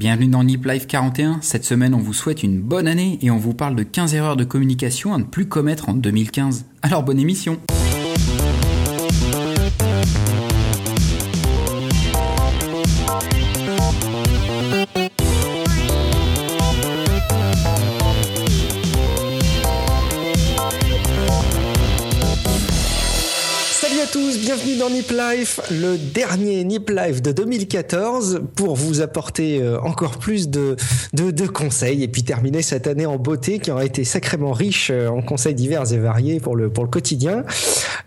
Bienvenue dans Nip Life 41. Cette semaine, on vous souhaite une bonne année et on vous parle de 15 erreurs de communication à ne plus commettre en 2015. Alors bonne émission. Nip Life, le dernier Nip Life de 2014 pour vous apporter euh, encore plus de, de, conseils et puis terminer cette année en beauté qui aura été sacrément riche euh, en conseils divers et variés pour le, pour le quotidien.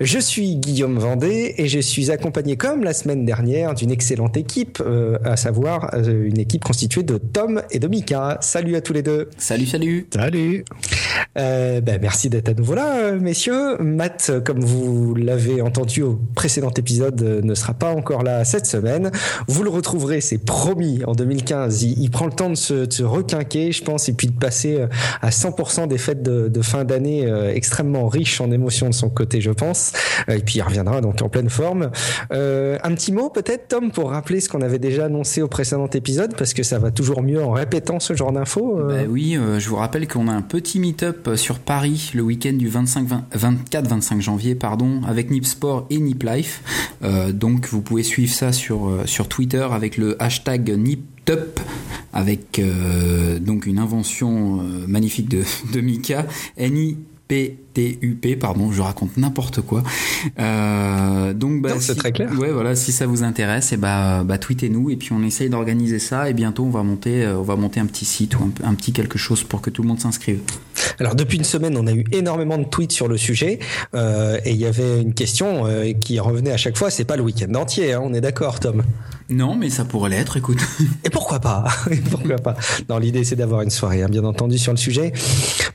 Je suis Guillaume Vendée et je suis accompagné comme la semaine dernière d'une excellente équipe, euh, à savoir une équipe constituée de Tom et de Mika. Salut à tous les deux. Salut, salut. Salut. ben, merci d'être à nouveau là, messieurs. Matt, comme vous l'avez entendu au précédent épisode euh, ne sera pas encore là cette semaine. Vous le retrouverez, c'est promis, en 2015. Il, prend le temps de se, de requinquer, je pense, et puis de passer euh, à 100% des fêtes de, fin d'année euh, extrêmement riches en émotions de son côté, je pense. Et puis il reviendra donc en pleine forme. un petit mot peut-être, Tom, pour rappeler ce qu'on avait déjà annoncé au précédent épisode, parce que ça va toujours mieux en répétant ce genre d'infos. Bah oui, je vous rappelle qu'on a un petit meet-up sur Paris le week-end du 24-25 janvier, pardon, avec Nip Sport et Nip Life. Euh, donc vous pouvez suivre ça sur, euh, sur Twitter avec le hashtag NipTup avec euh, donc une invention magnifique de, de Mika. N PTUP, pardon, je raconte n'importe quoi. Euh, donc, bah, c'est très clair. Ouais, voilà, si ça vous intéresse, et eh bah, bah tweetez-nous et puis on essaye d'organiser ça et bientôt on va monter, on va monter un petit site ou un, petit quelque chose pour que tout le monde s'inscrive. Alors depuis une semaine, on a eu énormément de tweets sur le sujet euh, et il y avait une question euh, qui revenait à chaque fois. C'est pas le week-end entier, hein, on est d'accord, Tom? Non, mais ça pourrait l'être, écoute. Et pourquoi pas? Pourquoi pas? Non, l'idée c'est d'avoir une soirée, hein, bien entendu, sur le sujet.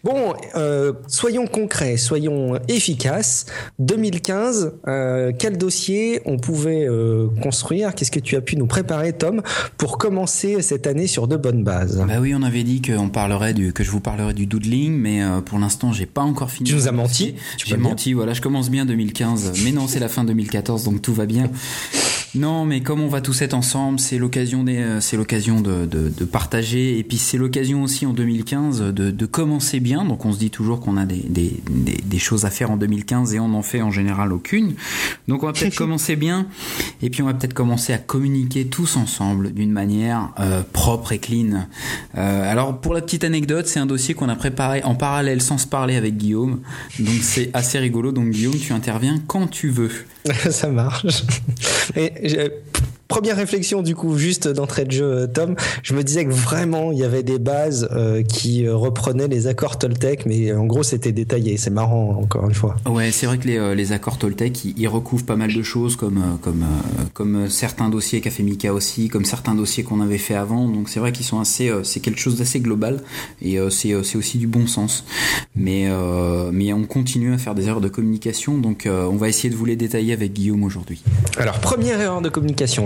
Bon, euh, soyons concrets, soyons efficaces. 2015, euh, quel dossier on pouvait euh, construire? Qu'est-ce que tu as pu nous préparer, Tom, pour commencer cette année sur de bonnes bases? Bah oui, on avait dit qu'on parlerait du, que je vous parlerais du doodling, mais pour l'instant, j'ai pas encore fini. Tu nous as menti J'ai menti, voilà, je commence bien 2015, mais non, c'est la fin 2014, donc tout va bien. Non, mais comme on va tous être ensemble, c'est l'occasion euh, c'est l'occasion de, partager et puis c'est l'occasion aussi en 2015 de, commencer bien. Donc on se dit toujours qu'on a des, des, choses à faire en 2015 et on n'en fait en général aucune. Donc on va peut-être commencer bien et puis on va peut-être commencer à communiquer tous ensemble d'une manière euh, propre et clean. Euh, alors pour la petite anecdote, c'est un dossier qu'on a préparé en parallèle sans se parler avec Guillaume. Donc c'est assez rigolo. Donc Guillaume, tu interviens quand tu veux. Ça marche. Première réflexion du coup, juste d'entrée de jeu, Tom. Je me disais que vraiment il y avait des bases euh, qui euh, reprenaient les accords Toltec, mais en gros c'était détaillé. C'est marrant encore une fois. Ouais, c'est vrai que les, euh, les accords Toltec ils, recouvrent pas mal de choses, comme comme comme certains dossiers qu'a fait Mika aussi, comme certains dossiers qu'on avait fait avant. Donc c'est vrai qu'ils sont assez, c'est quelque chose d'assez global et c'est aussi du bon sens. Mais mais on continue à faire des erreurs de communication, donc on va essayer de vous les détailler avec Guillaume aujourd'hui. Alors première erreur de communication.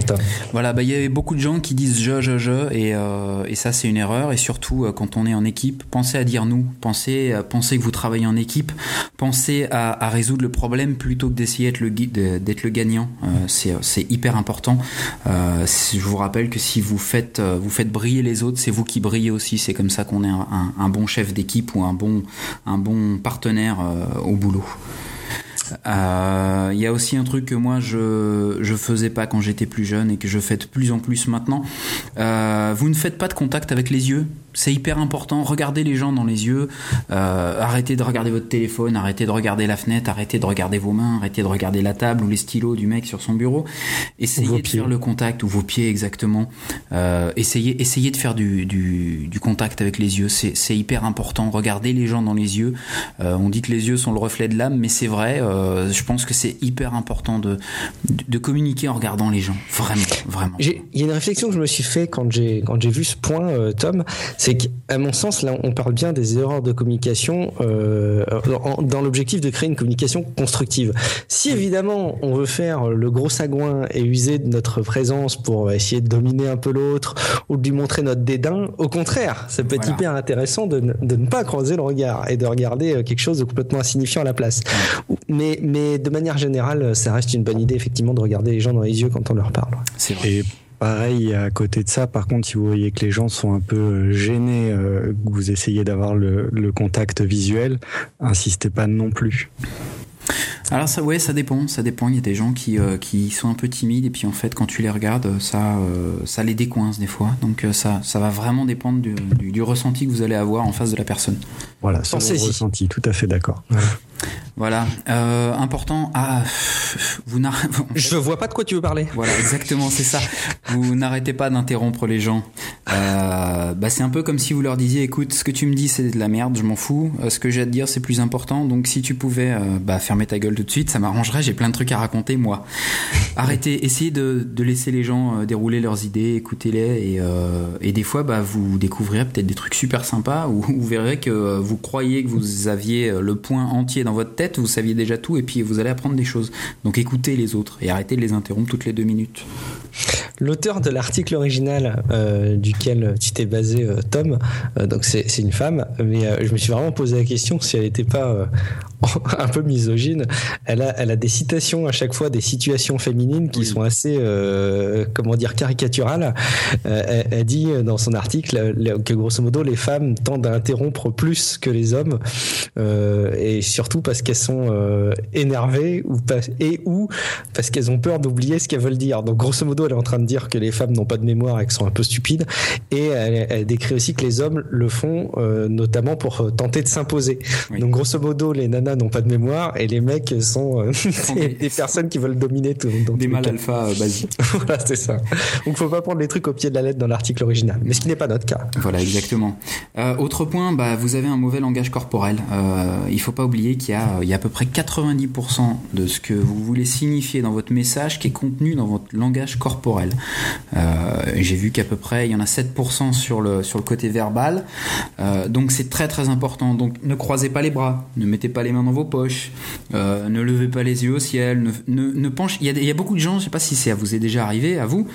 Voilà, bah il y a beaucoup de gens qui disent je, je, je, et, euh, et ça c'est une erreur. Et surtout euh, quand on est en équipe, pensez à dire nous, pensez, à, pensez que vous travaillez en équipe, pensez à, à résoudre le problème plutôt que d'essayer d'être le, d'être le gagnant. Euh, c'est, c'est hyper important. Euh, je vous rappelle que si vous faites, euh, vous faites briller les autres, c'est vous qui brillez aussi. C'est comme ça qu'on est un, un, un, bon chef d'équipe ou un bon, un bon partenaire au boulot. Il euh, y a aussi un truc que moi je je faisais pas quand j'étais plus jeune et que je fais de plus en plus maintenant. Euh, vous ne faites pas de contact avec les yeux? C'est hyper important. Regardez les gens dans les yeux. Euh, arrêtez de regarder votre téléphone, arrêtez de regarder la fenêtre, arrêtez de regarder vos mains, arrêtez de regarder la table ou les stylos du mec sur son bureau. Essayez de faire le contact ou vos pieds exactement. Euh, essayez, essayez de faire du, du, du contact avec les yeux. C'est hyper important. Regardez les gens dans les yeux. Euh, on dit que les yeux sont le reflet de l'âme, mais c'est vrai. Euh, je pense que c'est hyper important de, de communiquer en regardant les gens. Vraiment, vraiment. Il y a une réflexion que je me suis fait quand j'ai quand j'ai vu ce point, euh, Tom c'est qu'à mon sens, là, on parle bien des erreurs de communication euh, dans l'objectif de créer une communication constructive. Si évidemment on veut faire le gros sagouin et user de notre présence pour essayer de dominer un peu l'autre ou de lui montrer notre dédain, au contraire, ça peut être hyper intéressant de, ne pas croiser le regard et de regarder euh, quelque chose de complètement insignifiant à la place. Mais, mais de manière générale, ça reste une bonne idée effectivement de regarder les gens dans les yeux quand on leur parle. C'est vrai pareil, à côté de ça, par contre, si vous voyez que les gens sont un peu gênés, que vous essayez d'avoir le, le contact visuel, insistez pas non plus. Alors ça, ouais, ça dépend, ça dépend. Il y a des gens qui, euh, qui sont un peu timides et puis en fait, quand tu les regardes, ça, euh, ça les décoince des fois. Donc euh, ça, ça va vraiment dépendre du, du, ressenti que vous allez avoir en face de la personne. Voilà, sans ressenti, tout à fait d'accord. Voilà, euh, important. Ah, vous n'arrêtez. Je vois pas de quoi tu veux parler. Voilà, exactement, c'est ça. Vous n'arrêtez pas d'interrompre les gens. Euh, bah, c'est un peu comme si vous leur disiez, écoute, ce que tu me dis, c'est de la merde, je m'en fous. Euh, ce que j'ai à te dire, c'est plus important. Donc, si tu pouvais, euh, bah, fermer ta gueule tout de suite, ça m'arrangerait. J'ai plein de trucs à raconter, moi. Arrêtez, essayez de, de laisser les gens dérouler leurs idées, écoutez-les, et, et des fois, bah, vous découvrirez peut-être des trucs super sympas, ou vous verrez que vous croyez que vous aviez le point entier dans votre tête vous saviez déjà tout et puis vous allez apprendre des choses. Donc écoutez les autres et arrêtez de les interrompre toutes les deux minutes. L'auteur de l'article original euh, duquel tu t'es basé, euh, Tom, euh, donc c'est une femme, mais je me suis vraiment posé la question si elle n'était pas un peu misogyne. Elle a, elle a des citations à chaque fois des situations féminines qui sont assez, euh, comment dire, caricaturales. Euh, elle, dit dans son article que grosso modo les femmes tendent à interrompre plus que les hommes, euh, et surtout parce qu'elles sont euh, énervées ou pas, et ou parce qu'elles ont peur d'oublier ce qu'elles veulent dire. Donc grosso modo, elle est en train de dire que les femmes n'ont pas de mémoire et qu'elles sont un peu stupides. Et elle, elle, décrit aussi que les hommes le font euh, notamment pour tenter de s'imposer. Donc grosso modo, les nanas n'ont pas de mémoire et les mecs sont euh, des, personnes qui veulent dominer tout. des mâles alpha euh, basiques. voilà, c'est ça. Donc faut pas prendre les trucs au pied de la lettre dans l'article original, mais ce qui n'est pas notre cas. Voilà, exactement. Euh, autre point, bah, vous avez un mauvais langage corporel. Euh, il faut pas oublier qu'il y y a à peu près 90% de ce que vous voulez signifier dans votre message qui est contenu dans votre langage corporel. J'ai vu qu'à peu près il y en a 7% sur le sur le côté verbal. donc c'est très très important. Donc ne croisez pas les bras, ne mettez pas les mains dans vos poches, euh, ne levez pas les yeux au ciel, ne, ne. Il y, a, il y, a, beaucoup de gens, je sais pas si ça vous est déjà arrivé à vous.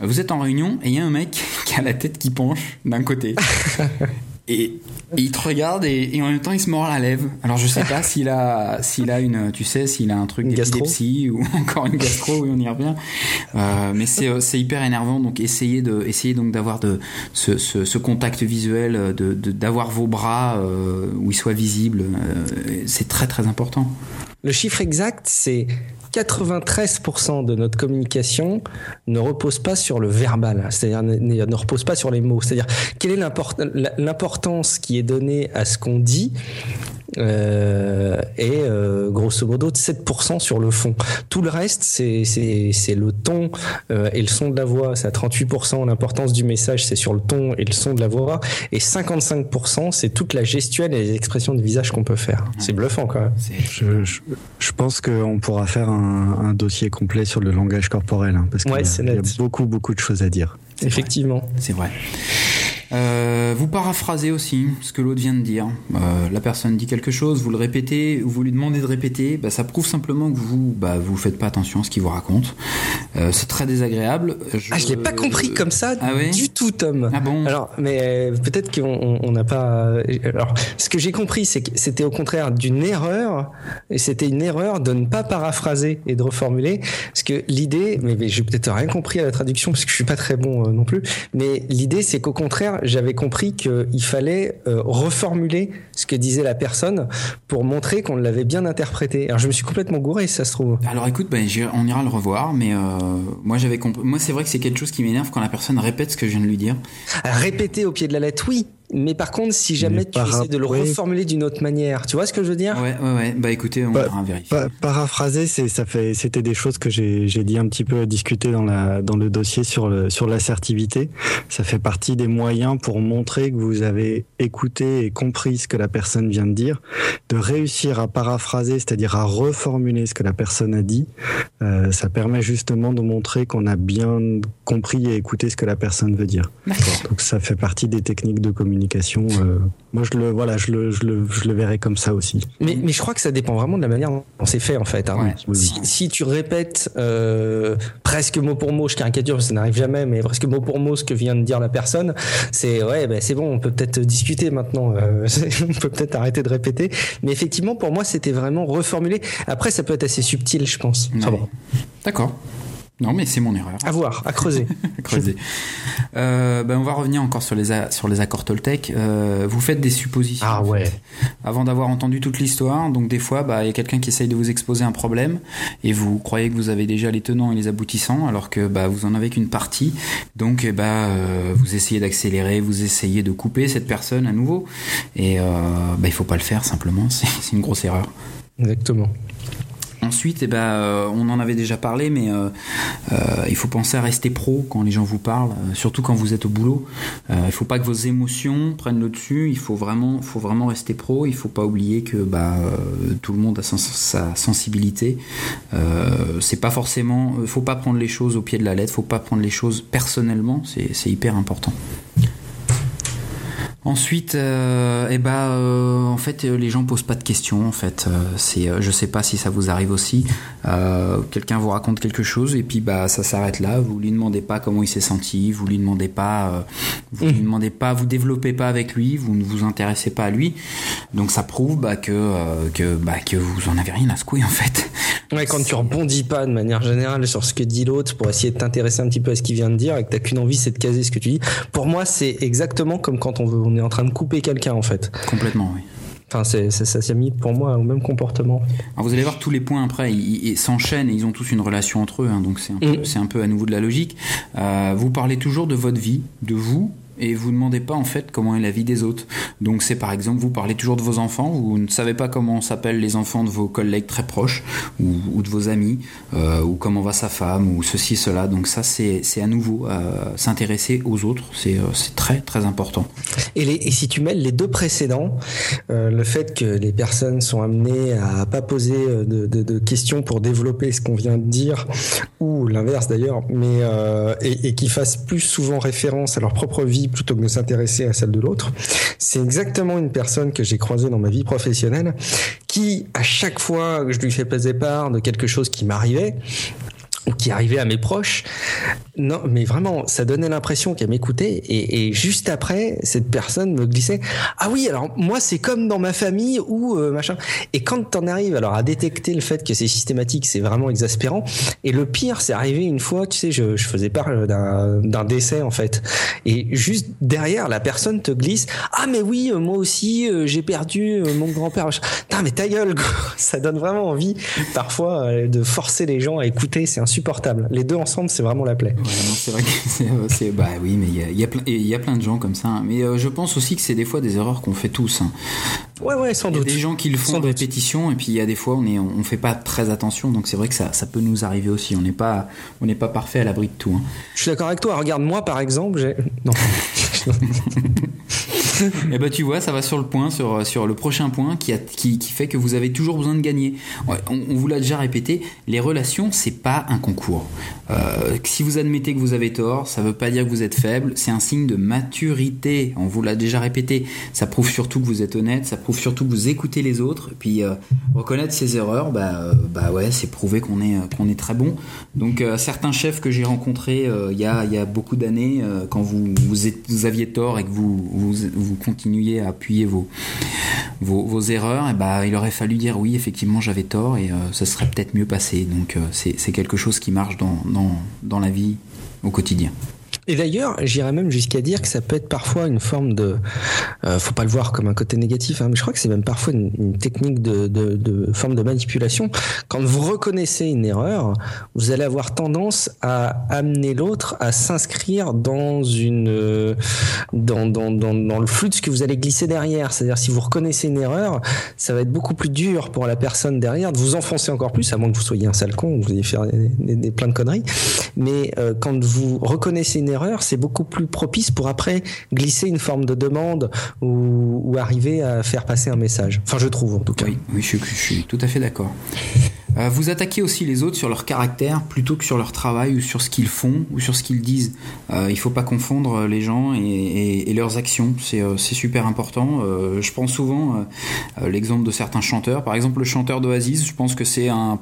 Vous êtes en réunion et il y a un mec qui a la tête qui penche d'un côté. Et, il te regarde et, en même temps il se mord la lèvre. Alors je sais pas s'il a s'il a une tu sais s'il a un truc d'épilepsie ou encore une gastro oui on y revient. Euh, mais c'est c'est hyper énervant donc essayez de essayez donc d'avoir de ce, ce, ce, contact visuel de d'avoir vos bras euh, où ils soient visibles euh, c'est très très important. Le chiffre exact c'est 93% de notre communication ne repose pas sur le verbal, c'est-à-dire ne repose pas sur les mots. C'est-à-dire quelle est l'importance qui est donnée à ce qu'on dit euh, et euh, grosso modo 7% sur le fond. Tout le reste, c'est c'est le ton euh, et le son de la voix. C'est à 38%. L'importance du message, c'est sur le ton et le son de la voix. Et 55%, c'est toute la gestuelle et les expressions de visage qu'on peut faire. C'est bluffant quand même. Je, je, je pense qu'on pourra faire un, un, dossier complet sur le langage corporel hein, parce qu'il y, y, a beaucoup beaucoup de choses à dire. Effectivement. C'est vrai. Euh, vous paraphrasez aussi ce que l'autre vient de dire. Euh, la personne dit quelque chose, vous le répétez, vous lui demandez de répéter, bah, ça prouve simplement que vous bah, vous faites pas attention à ce qu'il vous raconte. Euh, c'est très désagréable. Je... Ah, je l'ai pas compris comme ça ah ouais du tout, Tom. Ah bon Alors, mais euh, peut-être qu'on n'a pas. Alors, ce que j'ai compris, c'est que c'était au contraire d'une erreur, et c'était une erreur de ne pas paraphraser et de reformuler, parce que l'idée, mais, mais j'ai peut-être rien compris à la traduction parce que je suis pas très bon non plus, mais l'idée, c'est qu'au contraire j'avais compris qu'il fallait euh, reformuler ce que disait la personne pour montrer qu'on l'avait bien interprété. Alors je me suis complètement gouré, si ça se trouve. Alors écoute, ben, on ira le revoir, mais euh, moi j'avais compris. Moi c'est vrai que c'est quelque chose qui m'énerve quand la personne répète ce que je viens de lui dire. Répéter au pied de la lettre, oui, mais par contre, si jamais tu essaies de le reformuler d'une autre manière, tu vois ce que je veux dire? Ouais, ouais, ouais. Bah écoutez, on va vérifier. paraphraser, c'est ça fait, c'était des choses que j'ai dit un petit peu à discuter dans la dans le dossier sur le sur l'assertivité. Ça fait partie des moyens pour montrer que vous avez écouté et compris ce que la personne vient de dire, de réussir à paraphraser, c'est-à-dire à reformuler ce que la personne a dit. Euh, ça permet justement de montrer qu'on a bien compris et écouté ce que la personne veut dire. Donc ça fait partie des techniques de communication communication. Euh, moi, je le, voilà, je le, je le, je le verrai comme ça aussi. Mais, mais je crois que ça dépend vraiment de la manière dont c'est fait, en fait. Hein. si, si, tu répètes euh, presque mot pour mot, je caricature, ça n'arrive jamais, mais presque mot pour mot ce que vient de dire la personne, c'est ouais, ben c'est bon, on peut peut-être discuter maintenant. Euh, on peut peut-être arrêter de répéter. Mais effectivement, pour moi, c'était vraiment reformulé. Après, ça peut être assez subtil, je pense. Ouais. D'accord. Non, mais c'est mon erreur. À voir, à creuser. à creuser. Euh, ben, on va revenir encore sur les, sur les accords Toltec. Euh, vous faites des suppositions. Ah ouais. avant d'avoir entendu toute l'histoire. Donc, des fois, bah, il y a quelqu'un qui essaye de vous exposer un problème et vous croyez que vous avez déjà les tenants et les aboutissants alors que bah, vous en avez qu'une partie. Donc, bah, euh, vous essayez d'accélérer, vous essayez de couper cette personne à nouveau. Et bah, il faut pas le faire simplement. C'est une grosse erreur. Exactement. Ensuite, eh ben, euh, on en avait déjà parlé, mais euh, euh, il faut penser à rester pro quand les gens vous parlent, surtout quand vous êtes au boulot. il ne faut pas que vos émotions prennent le dessus. Il faut vraiment, rester pro. Il ne faut pas oublier que bah, tout le monde a sa, sensibilité. c'est pas forcément, faut pas prendre les choses au pied de la lettre. Faut pas prendre les choses personnellement. C'est hyper important. Ensuite, euh, eh ben, euh, en fait, les gens posent pas de questions. En fait, euh, c'est, je sais pas si ça vous arrive aussi. quelqu'un vous raconte quelque chose et puis bah ça s'arrête là. Vous lui demandez pas comment il s'est senti. Vous lui demandez pas, vous lui mmh. demandez pas, vous développez pas avec lui. Vous ne vous intéressez pas à lui. Donc ça prouve bah, que que bah, que vous en avez rien à secouer en fait. Ouais, quand tu rebondis pas de manière générale sur ce que dit l'autre pour essayer de t'intéresser un petit peu à ce qu'il vient de dire et que t'as qu'une envie, c'est de caser ce que tu dis. Pour moi, c'est exactement comme quand on veut on est en train de couper quelqu'un en fait. Complètement, oui. Enfin, c'est, ça s'est mis pour moi au même comportement. Alors vous allez voir tous les points après, ils, s'enchaînent et ils ont tous une relation entre eux, hein, donc c'est un, peu, mm. c'est un peu à nouveau de la logique. Euh, vous parlez toujours de votre vie, de vous, et vous ne demandez pas en fait comment est la vie des autres. Donc c'est par exemple, vous parlez toujours de vos enfants, vous ne savez pas comment s'appellent les enfants de vos collègues très proches ou, de vos amis, euh, ou comment va sa femme, ou ceci, cela. Donc ça c'est à nouveau euh, s'intéresser aux autres, c'est euh, très très important. Et, si tu mêles les deux précédents, le fait que les personnes sont amenées à pas poser de, questions pour développer ce qu'on vient de dire, ou l'inverse d'ailleurs, mais et, et qui fassent plus souvent référence à leur propre vie plutôt que de s'intéresser à celle de l'autre. C'est exactement une personne que j'ai croisée dans ma vie professionnelle qui, à chaque fois que je lui fais passer part de quelque chose qui m'arrivait, qui arrivait à mes proches. Non, mais vraiment, ça donnait l'impression qu'elle m'écoutait. Et, juste après, cette personne me glissait Ah oui, alors moi, c'est comme dans ma famille ou euh, machin. Et quand t'en arrives alors à détecter le fait que c'est systématique, c'est vraiment exaspérant. Et le pire, c'est arrivé une fois, tu sais, je, je faisais part d'un décès en fait. Et juste derrière, la personne te glisse Ah mais oui, euh, moi aussi, euh, j'ai perdu mon grand-père. Putain, mais ta gueule, ça donne vraiment envie parfois de forcer les gens à écouter. C'est insupportable. Les deux ensemble, c'est vraiment la plaie. c'est vrai que c'est, bah oui, mais il y a, y, a plein, y a plein de gens comme ça. Hein. Mais euh, je pense aussi que c'est des fois des erreurs qu'on fait tous. Hein. Ouais, ouais, sans doute. Il y a des gens qui le font de répétition, et puis il y a des fois on est, on fait pas très attention. Donc c'est vrai que ça, ça peut nous arriver aussi. On n'est pas, on n'est pas parfait à l'abri de tout. Hein. Je suis d'accord avec toi. Regarde moi par exemple, j'ai non. et eh ben tu vois, ça va sur le point, sur, sur le prochain point qui, qui, fait que vous avez toujours besoin de gagner. on, vous l'a déjà répété, les relations, c'est pas un concours. Euh, si vous admettez que vous avez tort, ça veut pas dire que vous êtes faible, c'est un signe de maturité. On vous l'a déjà répété. Ça prouve surtout que vous êtes honnête, ça prouve surtout que vous écoutez les autres. Et puis euh, reconnaître ses erreurs, bah, euh, bah ouais, c'est prouver qu'on est, qu'on est très bon. Donc certains chefs que j'ai rencontrés il y, a, y a beaucoup d'années, quand vous, vous, aviez tort et que vous continuiez à appuyer vos, erreurs, et bah, il aurait fallu dire oui, effectivement, j'avais tort et ça serait peut-être mieux passé. Donc c'est quelque chose qui marche dans la vie au quotidien. Et d'ailleurs, j'irais même jusqu'à dire que ça peut être parfois une forme de, euh, faut pas le voir comme un côté négatif, hein, mais je crois que c'est même parfois une, technique de, forme de manipulation. Quand vous reconnaissez une erreur, vous allez avoir tendance à amener l'autre à s'inscrire dans une, euh, dans, le flux de ce que vous allez glisser derrière. C'est-à-dire si vous reconnaissez une erreur, ça va être beaucoup plus dur pour la personne derrière de vous enfoncer encore plus, à moins que vous soyez un sale con, vous ayez fait des, des, plein de conneries. Mais euh, quand vous reconnaissez une erreur, c'est beaucoup plus propice pour après glisser une forme de demande ou, arriver à faire passer un message. Enfin, je trouve en tout cas. Oui, je suis tout à fait d'accord. Euh, vous attaquez aussi les autres sur leur caractère plutôt que sur leur travail ou sur ce qu'ils font ou sur ce qu'ils disent. Euh, il ne faut pas confondre les gens et, leurs actions. Euh, c'est super important. je prends souvent l'exemple de certains chanteurs. Par exemple, le chanteur d'Oasis, je pense que c'est un,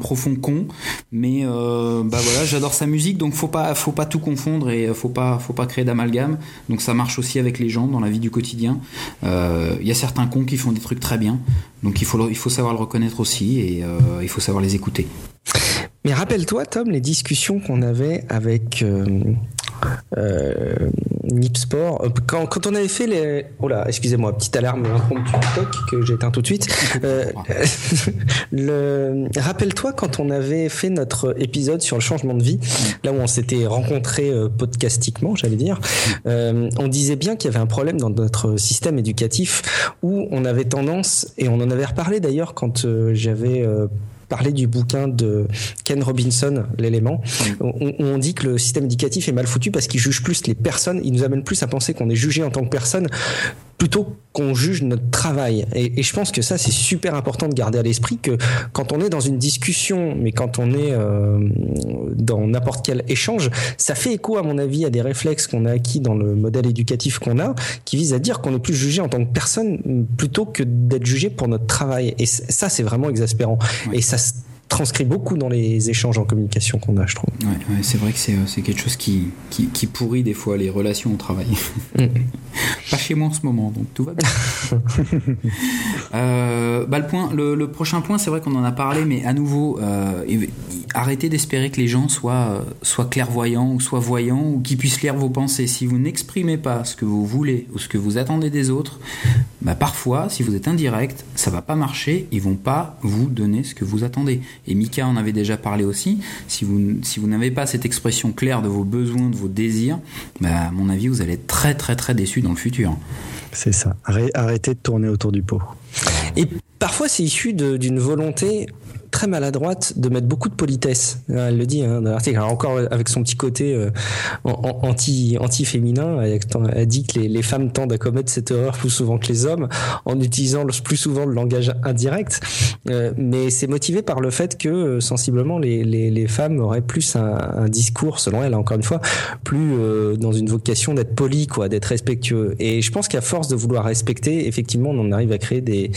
profond con, mais bah voilà, j'adore sa musique, donc faut pas faut pas tout confondre et faut pas faut pas créer d'amalgame. Donc ça marche aussi avec les gens dans la vie du quotidien. Il y a certains cons qui font des trucs très bien, donc il faut il savoir le reconnaître aussi il savoir les écouter. Mais rappelle-toi, Tom, les discussions qu'on avait avec euh, euh, Nipsport. Euh, quand, quand, on avait fait les. Oh là, excusez-moi, petite alarme impromptue que j'éteins tout de suite. Euh, le... Rappelle-toi quand on avait fait notre épisode sur le changement de vie, là où on s'était rencontrés euh, podcastiquement, j'allais dire, on disait bien qu'il y avait un problème dans notre système éducatif où on avait tendance, et on en avait reparlé d'ailleurs quand j'avais parler du bouquin de Ken Robinson, l'élément, on, on, dit que le système éducatif est mal foutu parce qu'il juge plus les personnes, il nous amène plus à penser qu'on est jugé en tant que personne plutôt qu'on juge notre travail. Et, et, je pense que ça, c'est super important de garder à l'esprit que quand on est dans une discussion, mais quand on est euh, dans n'importe quel échange, ça fait écho, à mon avis, à des réflexes qu'on a acquis dans le modèle éducatif qu'on a, qui visent à dire qu'on est plus jugé en tant que personne plutôt que d'être jugé pour notre travail. Et ça, c'est vraiment exaspérant. Et ça transcrit beaucoup dans les échanges en communication qu'on a, je trouve. Ouais, ouais c'est vrai que c'est quelque chose qui, qui, qui, pourrit des fois les relations au travail. Mm. Pas chez moi en ce moment, donc tout va bien. euh, bah le, point, le, prochain point, c'est vrai qu'on en a parlé, mais à nouveau, euh, arrêtez d'espérer que les gens soient, soient clairvoyants ou soient voyants ou qu'ils puissent lire vos pensées. Si vous n'exprimez pas ce que vous voulez ou ce que vous attendez des autres, bah parfois, si vous êtes indirect, ça va pas marcher, ils vont pas vous donner ce que vous attendez. Et Mika en avait déjà parlé aussi. Si vous, si vous n'avez pas cette expression claire de vos besoins, de vos désirs, bah, à mon avis, vous allez être très très très déçu dans le futur. C'est ça. Arrêtez de tourner autour du pot. Et parfois, c'est issu d'une volonté très maladroite de mettre beaucoup de politesse. Elle le dit hein, dans l'article. Encore avec son petit côté euh, anti anti féminin, elle, dit que les, femmes tendent à commettre cette erreur plus souvent que les hommes en utilisant plus souvent le langage indirect. Euh, mais c'est motivé par le fait que euh, sensiblement les, femmes auraient plus un, discours, selon elle encore une fois, plus euh, dans une vocation d'être poli, d'être respectueux. Et je pense qu'à force de vouloir respecter, effectivement, on en arrive à créer des,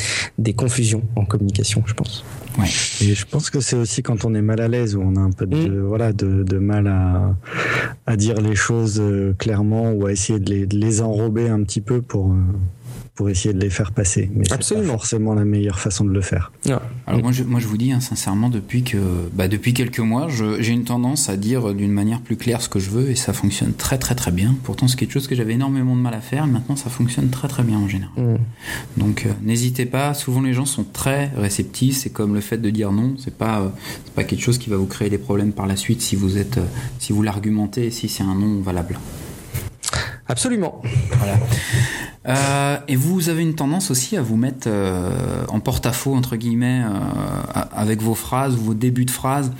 confusions en communication, je pense. Ouais. Je pense que c'est aussi quand on est mal à l'aise, où on a un peu de, mmh. voilà, de, de, mal à, à dire les choses clairement ou à essayer de les, de les enrober un petit peu pour, pour essayer de les faire passer. Mais c'est pas forcément la meilleure façon de le faire. Ah. Alors moi je, moi je vous dis hein, sincèrement depuis que bah, depuis quelques mois j'ai une tendance à dire d'une manière plus claire ce que je veux et ça fonctionne très très très bien. Pourtant c'est quelque chose que j'avais énormément de mal à faire. Maintenant ça fonctionne très très bien en général. Mm. Donc euh, n'hésitez pas. Souvent les gens sont très réceptifs. C'est comme le fait de dire non. C'est pas euh, c'est pas quelque chose qui va vous créer des problèmes par la suite si vous êtes euh, si vous l'argumentez si c'est un non valable. Absolument. Euh, et vous avez une tendance aussi à vous mettre euh, en porte-à-faux entre guillemets euh, avec vos phrases, vos débuts de phrases,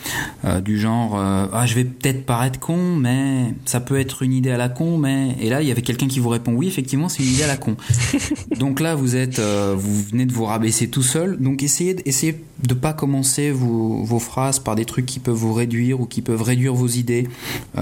euh, du genre ah je vais peut-être paraître con, mais ça peut être une idée à la con, mais et là il y avait quelqu'un qui vous répond oui effectivement c'est une idée à la con. donc là vous êtes vous venez de vous rabaisser tout seul, donc essayez essayez de pas commencer vos, vos phrases par des trucs qui peuvent vous réduire ou qui peuvent réduire vos idées. Il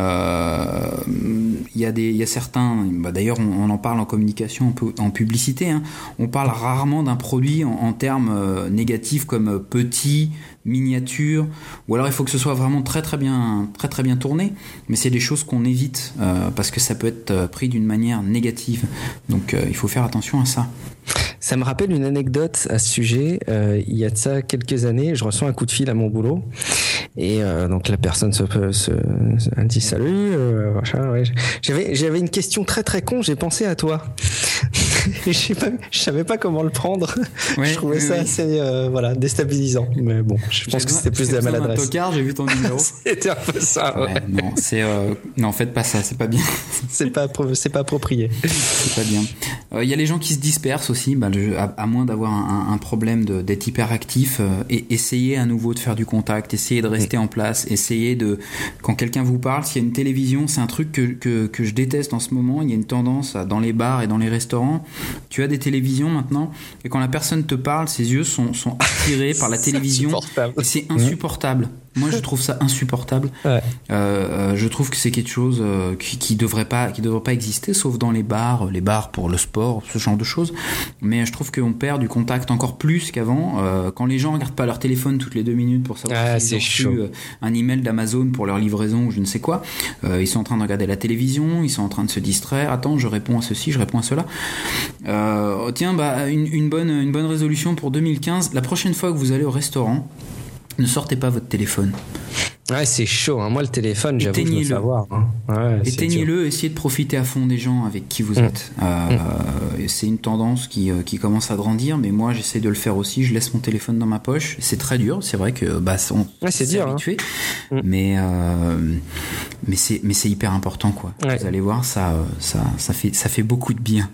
y a des il y a certains bah, d'ailleurs on, on en parle en communication en publicité, hein, on parle rarement d'un produit en, en termes euh, négatifs comme petit, miniature, ou alors il faut que ce soit vraiment très très bien, très très bien tourné. Mais c'est des choses qu'on évite euh, parce que ça peut être pris d'une manière négative. Donc euh, il faut faire attention à ça. Ça me rappelle une anecdote à ce sujet. Euh, il y a de ça quelques années, je reçois un coup de fil à mon boulot et euh, donc la personne se, se, se dit salut. Euh. J'avais j'avais une question très très con. J'ai pensé à toi. je sais pas, je savais pas comment le prendre. Je trouvais oui, ça oui. assez euh, voilà déstabilisant. Mais bon, je pense que c'était plus de la maladresse. j'ai vu ton numéro. c'était un peu ça. Ouais. Ouais, non, c'est euh, non, faites pas ça, c'est pas bien. c'est pas c'est pas approprié. C'est pas bien. Il euh, y a les gens qui se dispersent aussi, bah, le, à, à, moins d'avoir un, un, problème d'être hyperactif, euh, et essayez à nouveau de faire du contact, essayez de rester en place, essayez de quand quelqu'un vous parle, s'il y a une télévision, c'est un truc que, que, que je déteste en ce moment. Il y a une tendance à, dans les bars et dans les restaurants tu as des télévisions maintenant, et quand la personne te parle, ses yeux sont, sont attirés par la télévision. C'est insupportable. Moi, je trouve ça insupportable. Ouais. Euh, je trouve que c'est quelque chose euh, qui, qui devrait pas, qui devrait pas exister, sauf dans les bars, les bars pour le sport, ce genre de choses. Mais je trouve qu'on perd du contact encore plus qu'avant. Euh, quand les gens regardent pas leur téléphone toutes les deux minutes pour savoir ah, s'ils ont reçu un email d'Amazon pour leur livraison ou je ne sais quoi, euh, ils sont en train de regarder la télévision, ils sont en train de se distraire. Attends, je réponds à ceci, je réponds à cela. Euh, tiens, bah une, une bonne, une bonne résolution pour 2015. La prochaine fois que vous allez au restaurant ne sortez pas votre téléphone. Ouais, c'est chaud. Hein. Moi, le téléphone, j'avoue, je veux savoir. Hein. Ouais, Éteignez-le, essayez de profiter à fond des gens avec qui vous mm. êtes. Euh, mm. C'est une tendance qui, euh, qui, commence à grandir, mais moi, j'essaie de le faire aussi. Je laisse mon téléphone dans ma poche. C'est très dur. C'est vrai que bah, on ouais, c'est dur, hein. habitué, mm. mais euh, mais c'est mais c'est hyper important, quoi. Vous allez voir, ça ça ça fait ça fait beaucoup de bien.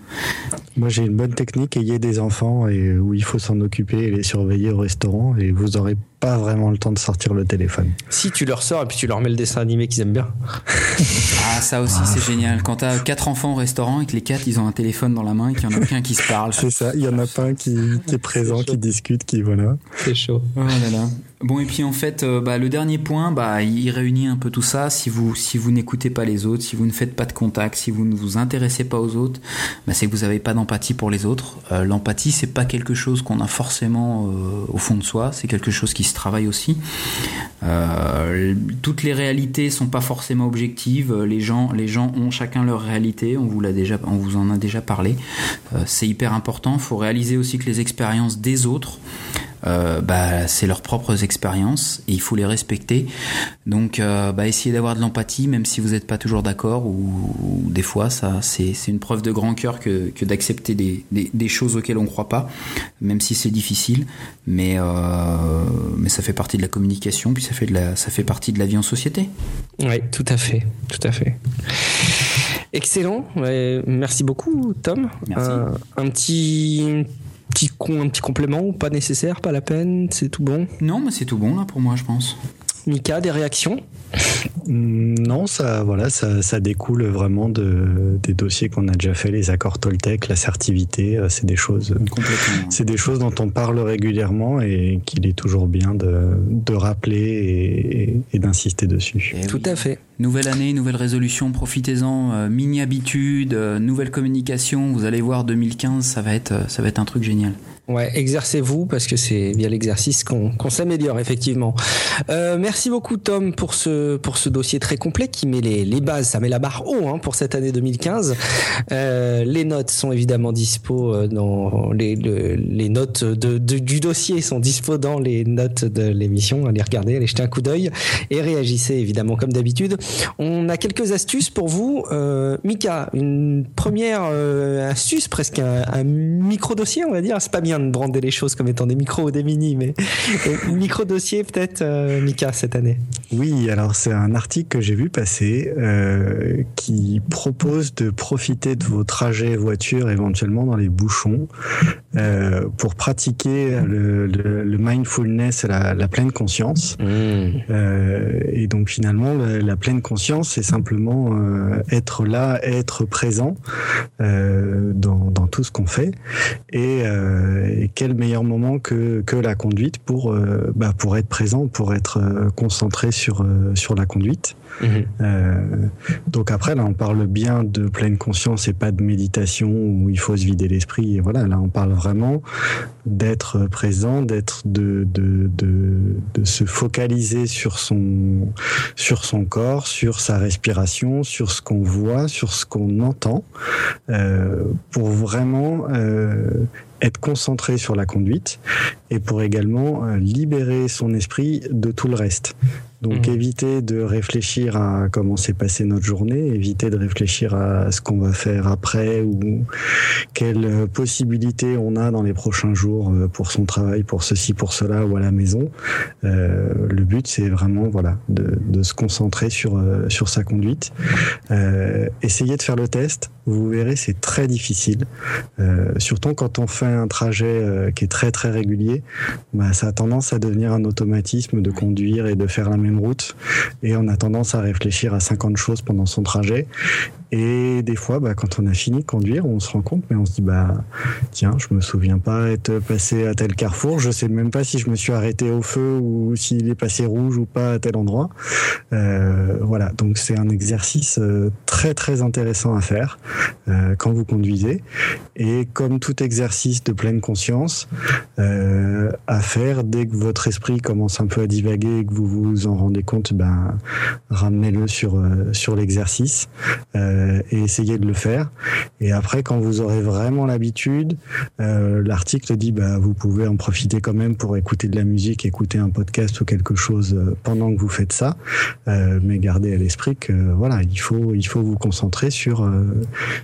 Moi, j'ai une bonne technique. Ayez des enfants et où il faut s'en occuper et les surveiller au restaurant, et vous aurez pas vraiment le temps de sortir le téléphone. Si tu leur sors et puis tu leur mets le dessin animé qu'ils aiment bien. ah, ça aussi, c'est génial. Quand t'as quatre enfants au restaurant et que les quatre, ils ont un téléphone dans la main et qu'il y en a aucun qui se parle. C'est ça, il y en a pas un qui, qui est présent, qui discute, qui voilà. C'est chaud. Oh là là. Bon et puis en fait, euh, bah, le dernier point, bah, il réunit un peu tout ça. Si vous si vous n'écoutez pas les autres, si vous ne faites pas de contact, si vous ne vous intéressez pas aux autres, bah, c'est que vous n'avez pas d'empathie pour les autres. Euh, L'empathie, c'est pas quelque chose qu'on a forcément euh, au fond de soi. C'est quelque chose qui se travaille aussi. Euh, toutes les réalités sont pas forcément objectives. Les gens les gens ont chacun leur réalité. On vous l'a déjà on vous en a déjà parlé. c'est hyper important. Faut réaliser aussi que les expériences des autres euh, bah, c'est leurs propres expériences et il faut les respecter. Donc, euh, bah, essayez d'avoir de l'empathie, même si vous n'êtes pas toujours d'accord ou, des fois, ça, c'est, une preuve de grand cœur que, que d'accepter des, des, des, choses auxquelles on ne croit pas, même si c'est difficile. Mais, euh, mais ça fait partie de la communication, puis ça fait, de la, ça fait partie de la vie en société. Oui, tout à fait, tout à fait. Excellent. merci beaucoup, Tom. Merci. un petit petit, un petit complément ou pas nécessaire, pas la peine, c'est tout bon Non, mais c'est tout bon là pour moi, je pense. Mika, des réactions? Mm, Non, ça, voilà, ça, ça, découle vraiment de, des dossiers qu'on a déjà fait, les accords Toltec, l'assertivité, euh, c'est des choses, c'est des choses dont on parle régulièrement et qu'il est toujours bien de, de rappeler et, d'insister dessus. Eh Tout à fait. Nouvelle année, nouvelle résolution, profitez-en, euh, mini habitude, euh, nouvelle communication. Vous allez voir, 2015, ça va être, ça va être un truc génial. Ouais, exercez-vous parce que c'est via l'exercice qu'on s'améliore effectivement. Euh, merci beaucoup Tom pour ce pour ce dossier très complet qui met les, les bases, ça met la barre haut hein, pour cette année 2015. Euh, les notes sont évidemment dispo euh, dans les les notes de, du dossier sont dispo dans les notes de l'émission. Allez regarder, allez jeter un coup d'œil et réagissez évidemment comme d'habitude. On a quelques astuces pour vous, euh, Mika. Une première euh, astuce, presque un, un micro dossier, on va dire. C'est pas bien de brander les choses comme étant des micros ou des mini, mais micro dossier peut-être, euh, Mika, cette année. Oui, alors c'est un article que j'ai vu passer euh, qui propose de profiter de vos trajets voiture éventuellement dans les bouchons euh, pour pratiquer le, mindfulness, la, la pleine conscience. Mmh. et donc finalement, la, pleine conscience, c'est simplement être là, être présent dans, dans, tout ce qu'on fait et et quel meilleur moment que, que la conduite pour, euh, bah, pour être présent, pour être euh, concentré sur, euh, sur la conduite. Mhm. donc après, là, on parle bien de pleine conscience et pas de méditation où il faut se vider l'esprit. Et voilà, là, on parle vraiment d'être présent, d'être de, de, de, de, se focaliser sur son, sur son corps, sur sa respiration, sur ce qu'on voit, sur ce qu'on entend, pour vraiment être concentré sur la conduite et pour également euh, libérer son esprit de tout le reste. Donc mmh. éviter de réfléchir à comment s'est passée notre journée, éviter de réfléchir à ce qu'on va faire après ou quelles possibilités on a dans les prochains jours euh, pour son travail, pour ceci, pour cela ou à la maison. Euh, le but c'est vraiment voilà de, de, se concentrer sur euh, sur sa conduite. Euh, essayez de faire le test. Vous verrez c'est très difficile, euh, surtout quand on fait un trajet qui est très très régulier. Bah, ça a tendance à devenir un automatisme de conduire et de faire la même route et on a tendance à réfléchir à 50 choses pendant son trajet et des fois, bah, quand on a fini de conduire, on se rend compte, mais on se dit, bah, tiens, je me souviens pas être passé à tel carrefour. Je sais même pas si je me suis arrêté au feu ou s'il est passé rouge ou pas à tel endroit. Euh, voilà. Donc, c'est un exercice euh, très, très intéressant à faire euh, quand vous conduisez. Et comme tout exercice de pleine conscience, à faire dès que votre esprit commence un peu à divaguer et que vous vous en rendez compte, ben, ramenez-le sur, euh, sur l'exercice euh, et essayez de le faire. Et après, quand vous aurez vraiment l'habitude, euh, l'article dit, bah, vous pouvez en profiter quand même pour écouter de la musique, écouter un podcast ou quelque chose pendant que vous faites ça. mais gardez à l'esprit que voilà, il faut, il faut vous concentrer sur,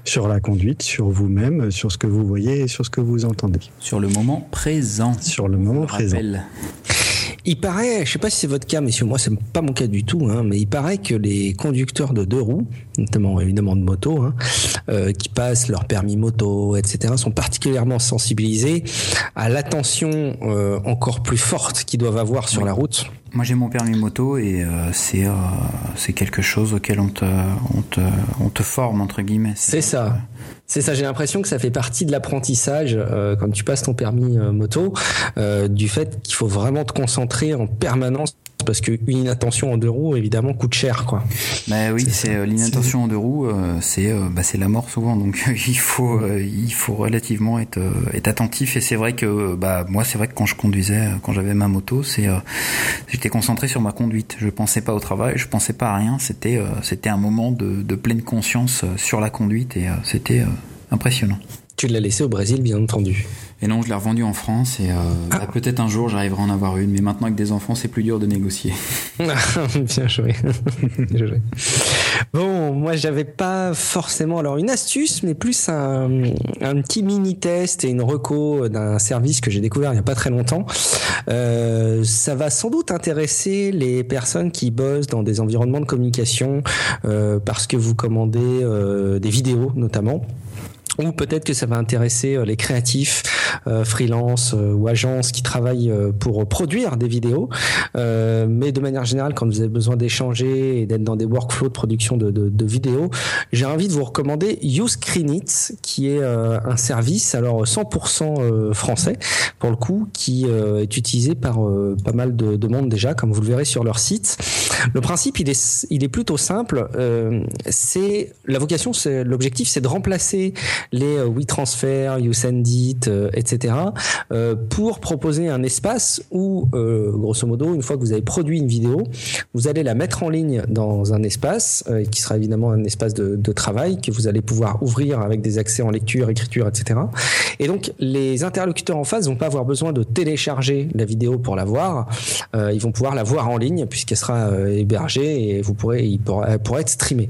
sur la conduite, sur vous-même, sur ce que vous voyez et sur ce que vous entendez. Sur le moment présent. Sur le moment présent. Il paraît, je sais pas si c'est votre cas, mais sur moi c'est pas mon cas du tout, hein, mais il paraît que les conducteurs de deux roues, notamment évidemment de moto, hein, euh, qui passent leur permis moto, etc., sont particulièrement sensibilisés à l'attention euh, encore plus forte qu'ils doivent avoir sur la route. Moi j'ai mon permis moto et euh, c'est c'est quelque chose auquel on te, on te, on te forme entre guillemets. C'est ça. C'est ça, j'ai l'impression que ça fait partie de l'apprentissage euh, quand tu passes ton permis euh, moto, euh, du fait qu'il faut vraiment te concentrer en permanence parce qu'une inattention en deux roues évidemment coûte cher quoi. Bah oui, c'est l'inattention en deux roues, c'est bah, c'est la mort souvent donc il faut il faut relativement être être attentif et c'est vrai que bah moi c'est vrai que quand je conduisais quand j'avais ma moto, c'est j'étais concentré sur ma conduite. Je pensais pas au travail, je pensais pas à rien, c'était c'était un moment de, de pleine conscience sur la conduite et c'était impressionnant. Tu l'as laissé au Brésil, bien entendu. Et non, je l'ai revendu en France et euh, ah. bah, peut-être un jour j'arriverai à en avoir une, mais maintenant avec des enfants c'est plus dur de négocier. bien joué. bien joué. Bon, moi j'avais pas forcément alors une astuce, mais plus un, un petit mini test et une reco d'un service que j'ai découvert il y a pas très longtemps. Euh, ça va sans doute intéresser les personnes qui bossent dans des environnements de communication euh, parce que vous commandez des vidéos notamment ou peut-être que ça va intéresser les créatifs, freelance euh, ou agences qui travaillent pour produire des vidéos. mais de manière générale, quand vous avez besoin d'échanger et d'être dans des workflows de production de, de, de vidéos, j'ai envie de vous recommander YouScreenIt, qui est un service alors 100% français pour le coup, qui est utilisé par pas mal de, de, monde déjà, comme vous le verrez sur leur site. Le principe, il est, plutôt simple. c'est la l'objectif, c'est de remplacer les euh, WeTransfer, YouSendIt, euh, etc. Euh, pour proposer un espace où, grosso modo, une fois que vous avez produit une vidéo, vous allez la mettre en ligne dans un espace qui sera évidemment un espace de, de, travail que vous allez pouvoir ouvrir avec des accès en lecture, écriture, etc. Et donc les interlocuteurs en face vont pas avoir besoin de télécharger la vidéo pour la voir. ils vont pouvoir la voir en ligne puisqu'elle sera hébergée et vous pourrez, il pourra, elle pourra être streamée.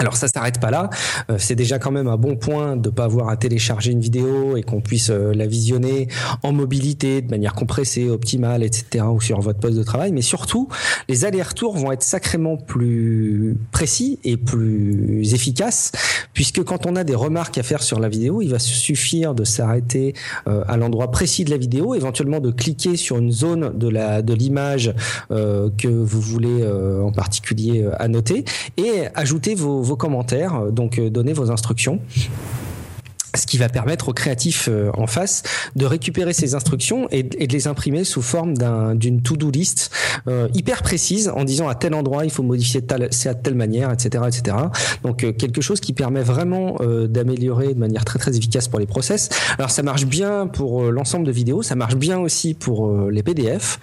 Alors ça s'arrête pas là, euh, c'est déjà quand même un bon point de pas avoir à télécharger une vidéo et qu'on puisse euh, la visionner en mobilité de manière compressée, optimale, etc. ou sur votre poste de travail. Mais surtout, les allers-retours vont être sacrément plus précis et plus efficaces puisque quand on a des remarques à faire sur la vidéo, il va suffire de s'arrêter euh, à l'endroit précis de la vidéo, éventuellement de cliquer sur une zone de la de l'image que vous voulez en particulier annoter et ajouter vos vos commentaires, euh, donc euh, donnez vos instructions ce qui va permettre aux créatifs euh, en face de récupérer ces instructions et, de les imprimer sous forme d'une to-do list euh, hyper précise en disant à tel endroit il faut modifier c'est à telle manière, etc., etc. Donc euh, quelque chose qui permet vraiment d'améliorer de manière très très efficace pour les process. Alors ça marche bien pour l'ensemble de vidéos, ça marche bien aussi pour les PDF.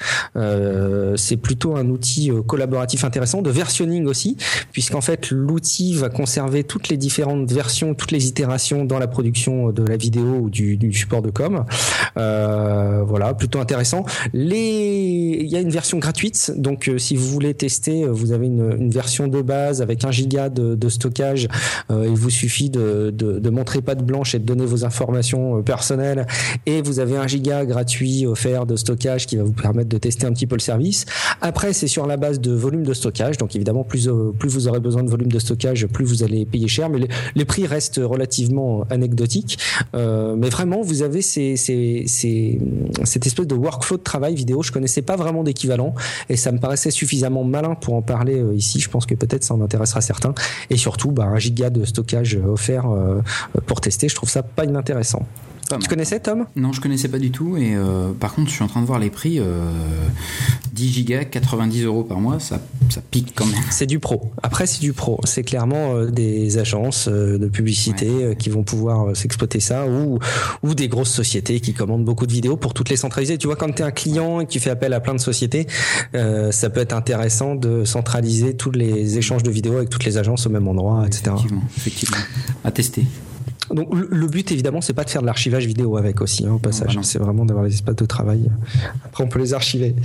c'est plutôt un outil collaboratif intéressant de versionning aussi, puisqu'en fait l'outil va conserver toutes les différentes versions, toutes les itérations dans la production de la vidéo ou du, support de com. Euh, voilà, plutôt intéressant. Il y a une version gratuite, donc euh, si vous voulez tester, euh, vous avez une, version de base avec un giga de, stockage. il vous suffit de, de, montrer pas de blanche et de donner vos informations personnelles, et vous avez un giga gratuit offert de stockage qui va vous permettre de tester un petit peu le service. Après, c'est sur la base de volume de stockage, donc évidemment plus plus vous aurez besoin de volume de stockage, plus vous allez payer cher, mais les prix restent relativement anecdotiques euh, mais vraiment, vous avez cette espèce de workflow de travail vidéo. Je connaissais pas vraiment d'équivalent et ça me paraissait suffisamment malin pour en parler euh, ici. Je pense que peut-être ça en intéressera certains. Et surtout, bah, un giga de stockage offert euh, pour tester, je trouve ça pas inintéressant. Tu connaissais Tom? Non, je connaissais pas du tout. Et par contre, je suis en train de voir les prix. 10 gigas, 90 euros par mois, ça, ça pique quand même. C'est du pro. Après, c'est du pro. C'est clairement euh, des agences euh, de publicité euh, qui vont pouvoir s'exploiter ça ou, ou des grosses sociétés qui commandent beaucoup de vidéos pour toutes les centraliser. Tu vois, quand tu es un client et que tu fais appel à plein de sociétés, ça peut être intéressant de centraliser tous les échanges de vidéos avec toutes les agences au même endroit, etc. Effectivement, effectivement. À tester. Donc le but évidemment c'est pas de faire de l'archivage vidéo avec aussi hein, au passage, c'est vraiment d'avoir les espaces de travail. Après on peut les archiver.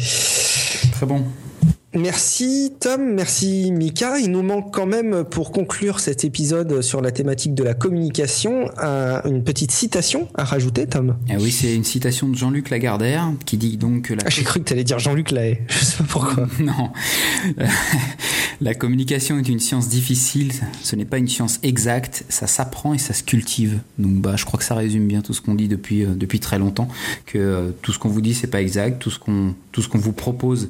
Très bon. Merci Tom, merci Mika. Il nous manque quand même pour conclure cet épisode sur la thématique de la communication une petite citation à rajouter Tom. Ah oui, c'est une citation de Jean-Luc Lagardère qui dit donc que la... Ah, j'ai cru que tu allais dire Jean-Luc Lahaye, je sais pas pourquoi. non. La communication est une science difficile, ce n'est pas une science exacte, ça s'apprend et ça se cultive. Donc bah je crois que ça résume bien tout ce qu'on dit depuis euh, très longtemps que euh, tout ce qu'on vous dit c'est pas exact, tout ce qu'on tout vous propose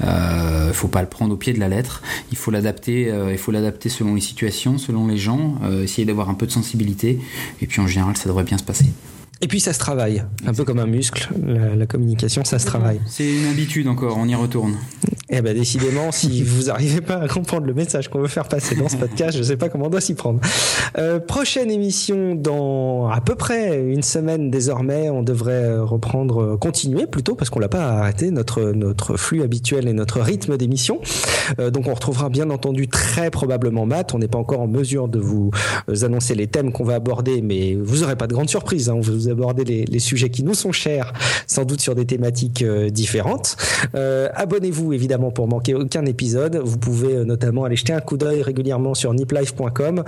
il euh, faut pas le prendre au pied de la lettre. Il faut l'adapter. Il faut l'adapter selon les situations, selon les gens. Essayer d'avoir un peu de sensibilité. Et puis en général, ça devrait bien se passer. Et puis ça se travaille, un peu comme un muscle, la, communication, ça se travaille. C'est une habitude encore, on y retourne. Eh ben décidément, si vous n'arrivez pas à comprendre le message qu'on veut faire passer dans ce podcast, je ne sais pas comment on doit s'y prendre. Euh, prochaine émission dans à peu près une semaine désormais, on devrait reprendre, continuer plutôt parce qu'on l'a pas arrêté notre notre flux habituel et notre rythme d'émission. Euh, donc on retrouvera bien entendu très probablement Matt. On n'est pas encore en mesure de vous annoncer les thèmes qu'on va aborder, mais vous aurez pas de grandes surprises. Hein. On vous aborder les, sujets qui nous sont chers, sans doute sur des thématiques euh, différentes. Euh, abonnez-vous évidemment pour manquer aucun épisode. Vous pouvez euh, notamment aller jeter un coup d'œil régulièrement sur niplife.com,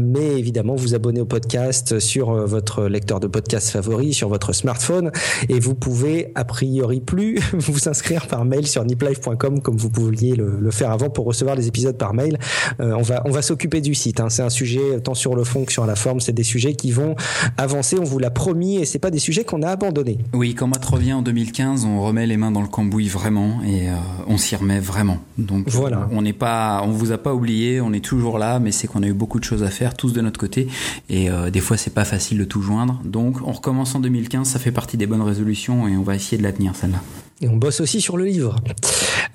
mais évidemment vous abonner au podcast sur votre lecteur de podcast favori, sur votre smartphone, et vous pouvez a priori plus vous inscrire par mail sur niplife.com comme vous pouviez le, faire avant pour recevoir les épisodes par mail. on va on va s'occuper du site. Hein. C'est un sujet tant sur le fond que sur la forme. C'est des sujets qui vont avancer. On vous l'a et c'est pas des sujets qu'on a abandonnés. Oui, quand Matt revient en 2015, on remet les mains dans le cambouis vraiment et euh, on s'y remet vraiment. Donc voilà. on n'est pas, on vous a pas oublié, on est toujours là, mais c'est qu'on a eu beaucoup de choses à faire tous de notre côté et euh, des fois c'est pas facile de tout joindre. Donc on recommence en 2015, ça fait partie des bonnes résolutions et on va essayer de la tenir celle-là. Et on bosse aussi sur le livre.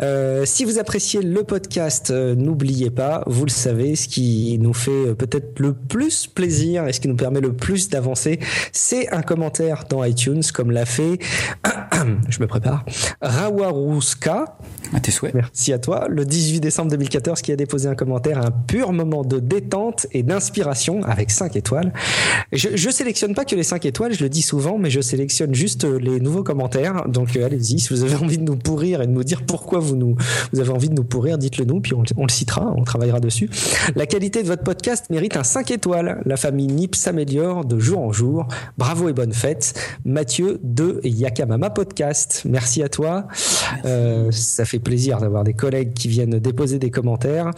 Euh, si vous appréciez le podcast, euh, n'oubliez pas, vous le savez, ce qui nous fait euh, peut-être le plus plaisir et ce qui nous permet le plus d'avancer, c'est un commentaire dans iTunes, comme l'a fait, je me prépare, Rawaruska. À tes souhaits. Merci à toi. Le 18 décembre 2014, qui a déposé un commentaire, un pur moment de détente et d'inspiration avec 5 étoiles. Je, je sélectionne pas que les 5 étoiles, je le dis souvent, mais je sélectionne juste les nouveaux commentaires. Donc allez-y, si vous avez envie de nous pourrir et de nous dire pourquoi vous nous, vous avez envie de nous pourrir, dites-le nous, puis on, le citera, on travaillera dessus. La qualité de votre podcast mérite un 5 étoiles. La famille NIP s'améliore de jour en jour. Bravo et bonne fête. Mathieu de Yakamama Podcast. Merci à toi. Euh, ça fait plaisir d'avoir des collègues qui viennent déposer des commentaires.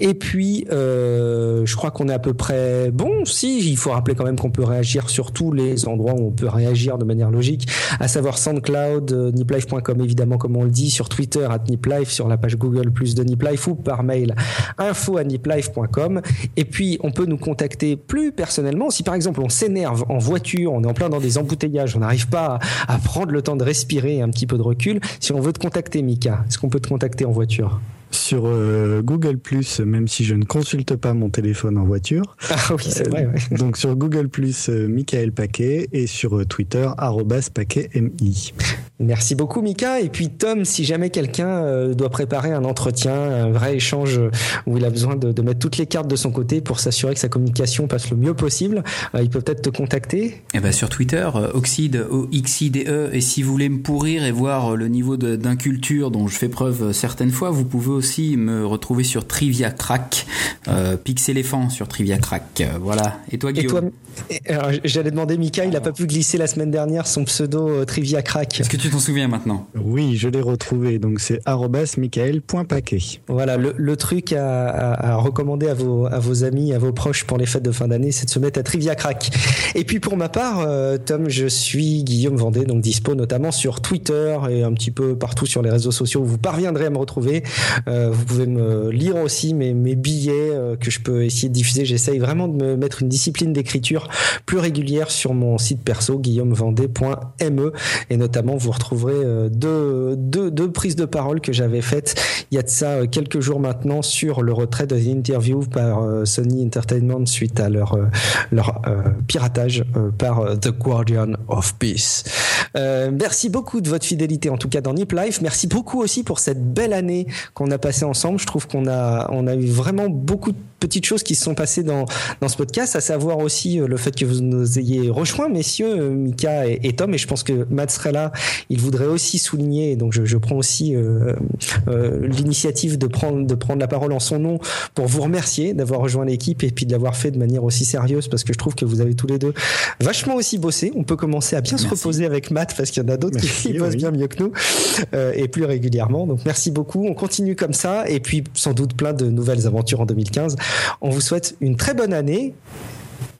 Et puis, euh, je crois qu'on est à peu près bon. Si, il faut rappeler quand même qu'on peut réagir sur tous les endroits où on peut réagir de manière logique, à savoir SoundCloud, euh, niplife.com évidemment, comme on le dit, sur Twitter, à NipLife, sur la page Google plus de NipLife ou par mail info à niplife.com. Et puis, on peut nous contacter plus personnellement. Si par exemple on s'énerve en voiture, on est en plein dans des embouteillages, on n'arrive pas à, prendre le temps de respirer un petit peu de recul. Si on veut te contacter, Mika, est-ce qu'on peut te contacter en voiture? Sur euh, Google Plus, même si je ne consulte pas mon téléphone en voiture. Ah oui, c'est vrai. Donc sur Google Plus, euh, Michael Paquet et sur euh, Twitter, @paquetmi. Merci beaucoup, Mika. Et puis Tom, si jamais quelqu'un doit préparer un entretien, un vrai échange où il a besoin de, mettre toutes les cartes de son côté pour s'assurer que sa communication passe le mieux possible, il peut peut-être te contacter. Eh ben sur Twitter, Oxide, O X I D E. Et si vous voulez me pourrir et voir le niveau d'inculture dont je fais preuve certaines fois, vous pouvez aussi me retrouver sur Trivia Crack, euh, Pixéléphant sur Trivia Crack. Euh, voilà. Et toi, Guillaume J'allais demander, Mika, il a pas pu glisser la semaine dernière son pseudo euh, Trivia Crack. Est-ce que tu t'en souviens maintenant? Oui, je l'ai retrouvé. Donc c'est michael.paquet. Voilà, le, truc à, recommander à vos, à vos amis, à vos proches pour les fêtes de fin d'année, c'est de se mettre à Trivia Crack. Et puis pour ma part, euh, Tom, je suis Guillaume Vendée, donc dispo notamment sur Twitter et un petit peu partout sur les réseaux sociaux où vous parviendrez à me retrouver. Euh, vous pouvez me lire aussi mes, billets que je peux essayer de diffuser. J'essaye vraiment de me mettre une discipline d'écriture plus régulière sur mon site perso guillaumevendée.me et notamment vous retrouverez deux, deux, deux prises de parole que j'avais faites il y a de ça quelques jours maintenant sur le retrait de l'interview par Sony Entertainment suite à leur, leur piratage par The Guardian of Peace. merci beaucoup de votre fidélité en tout cas dans Nip Life. Merci beaucoup aussi pour cette belle année qu'on a passée ensemble. Je trouve qu'on a, on a eu vraiment beaucoup de petites choses qui se sont passées dans, dans ce podcast, à savoir aussi euh, le fait que vous nous ayez rejoints, messieurs, euh, Mika et, Tom. Et je pense que Matt serait là. Il voudrait aussi souligner, donc je, je prends aussi euh, l'initiative de prendre, de prendre la parole en son nom pour vous remercier d'avoir rejoint l'équipe et puis de l'avoir fait de manière aussi sérieuse parce que je trouve que vous avez tous les deux vachement aussi bossé. On peut commencer à bien se reposer avec Matt parce qu'il y en a d'autres qui bossent bien mieux que nous et plus régulièrement. Donc merci beaucoup. On continue comme ça et puis sans doute plein de nouvelles aventures en 2015. On vous souhaite une très bonne année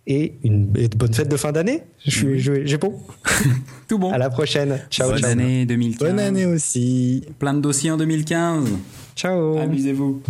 et une bonne fête de fin d'année. J'ai bon. Tout bon. À la prochaine. Ciao. Bonne année 2015. Bonne année aussi. Plein de dossiers en 2015. Ciao. Amusez-vous.